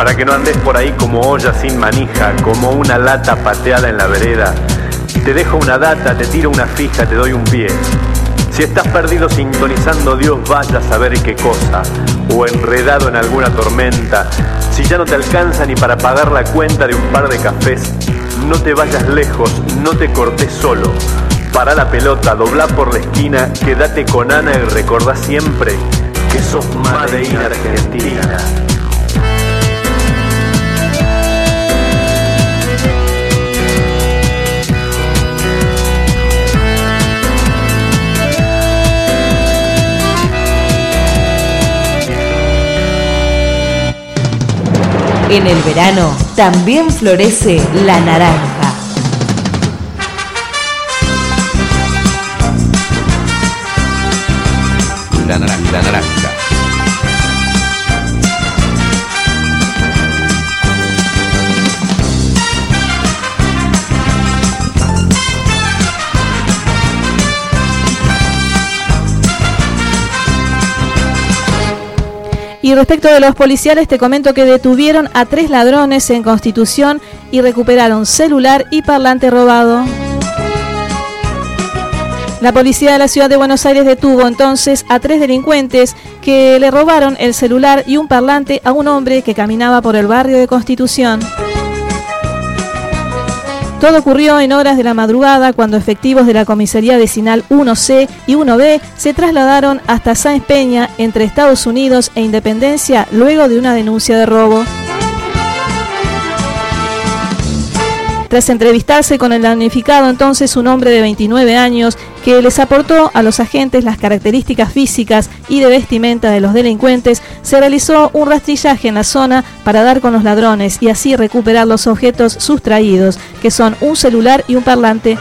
para que no andes por ahí como olla sin manija, como una lata pateada en la vereda. Te dejo una data, te tiro una fija, te doy un pie. Si estás perdido sintonizando Dios vaya a saber qué cosa, o enredado en alguna tormenta, si ya no te alcanza ni para pagar la cuenta de un par de cafés, no te vayas lejos, no te cortes solo. Para la pelota, dobla por la esquina, quédate con Ana y recordá siempre que sos Made in Argentina. En el verano también florece la naranja. La naranja, la naranja. Y respecto de los policiales, te comento que detuvieron a tres ladrones en Constitución y recuperaron celular y parlante robado. La policía de la ciudad de Buenos Aires detuvo entonces a tres delincuentes que le robaron el celular y un parlante a un hombre que caminaba por el barrio de Constitución. Todo ocurrió en horas de la madrugada cuando efectivos de la comisaría vecinal 1C y 1B se trasladaron hasta Sáenz Peña entre Estados Unidos e Independencia luego de una denuncia de robo. Tras entrevistarse con el damnificado, entonces un hombre de 29 años que les aportó a los agentes las características físicas y de vestimenta de los delincuentes, se realizó un rastrillaje en la zona para dar con los ladrones y así recuperar los objetos sustraídos, que son un celular y un parlante.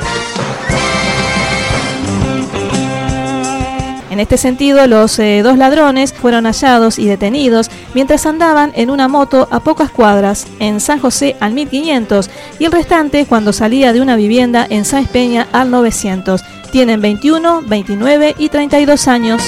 En este sentido, los eh, dos ladrones fueron hallados y detenidos mientras andaban en una moto a pocas cuadras en San José al 1500 y el restante cuando salía de una vivienda en Sáenz Peña al 900. Tienen 21, 29 y 32 años.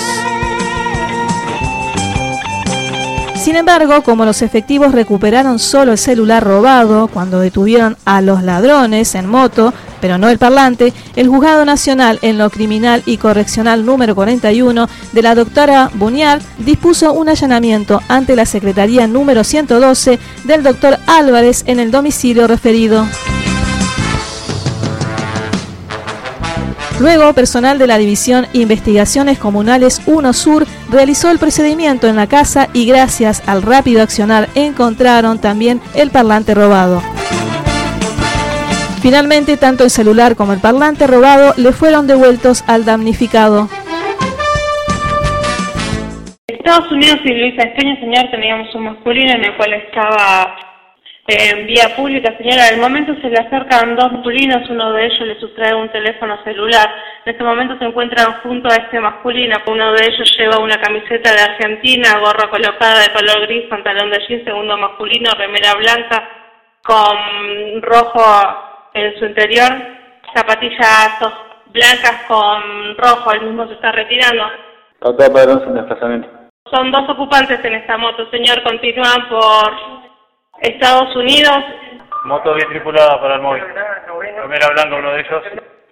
Sin embargo, como los efectivos recuperaron solo el celular robado cuando detuvieron a los ladrones en moto, pero no el parlante, el Juzgado Nacional en lo Criminal y Correccional número 41 de la doctora Buñar dispuso un allanamiento ante la Secretaría número 112 del doctor Álvarez en el domicilio referido. Luego, personal de la División Investigaciones Comunales 1 Sur realizó el procedimiento en la casa y gracias al rápido accionar encontraron también el parlante robado. Finalmente, tanto el celular como el parlante robado le fueron devueltos al damnificado. Estados Unidos y Luisa Espeña, señor, teníamos un masculino en el cual estaba en vía pública, señora. En el momento se le acercan dos masculinos, uno de ellos le sustrae un teléfono celular. En este momento se encuentran junto a este masculino. Uno de ellos lleva una camiseta de Argentina, gorra colocada de color gris, pantalón de jean, segundo masculino, remera blanca con rojo en su interior, zapatillas blancas con rojo, el mismo se está retirando. Son dos ocupantes en esta moto, señor, continúan por Estados Unidos. Moto bien tripulada para el móvil. Primera blanca uno de ellos.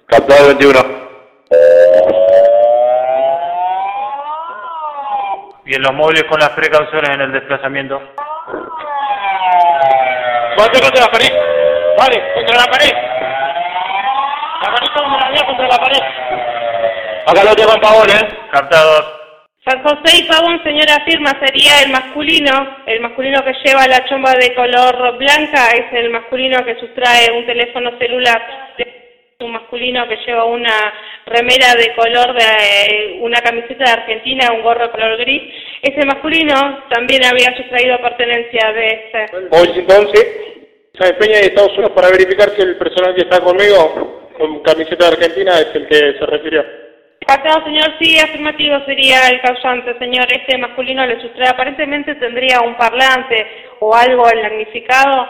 Captado 21. Y en los móviles con las precauciones en el desplazamiento. Bate contra la pared. Vale, contra la pared. La manito contra la contra la pared. Acá lo tengo en pavón, ¿eh? Captados. José y Pavón, señora afirma, sería el masculino. El masculino que lleva la chomba de color blanca es el masculino que sustrae un teléfono celular. Un masculino que lleva una remera de color de eh, una camiseta de Argentina, un gorro de color gris. Ese masculino también había sustraído pertenencia de este. Hoy entonces, San Peña de Estados Unidos para verificar si el personal que está conmigo con camiseta de Argentina es el que se refirió. Captado, señor, sí, afirmativo sería el causante, señor. Este masculino le sustrae, aparentemente tendría un parlante o algo damnificado.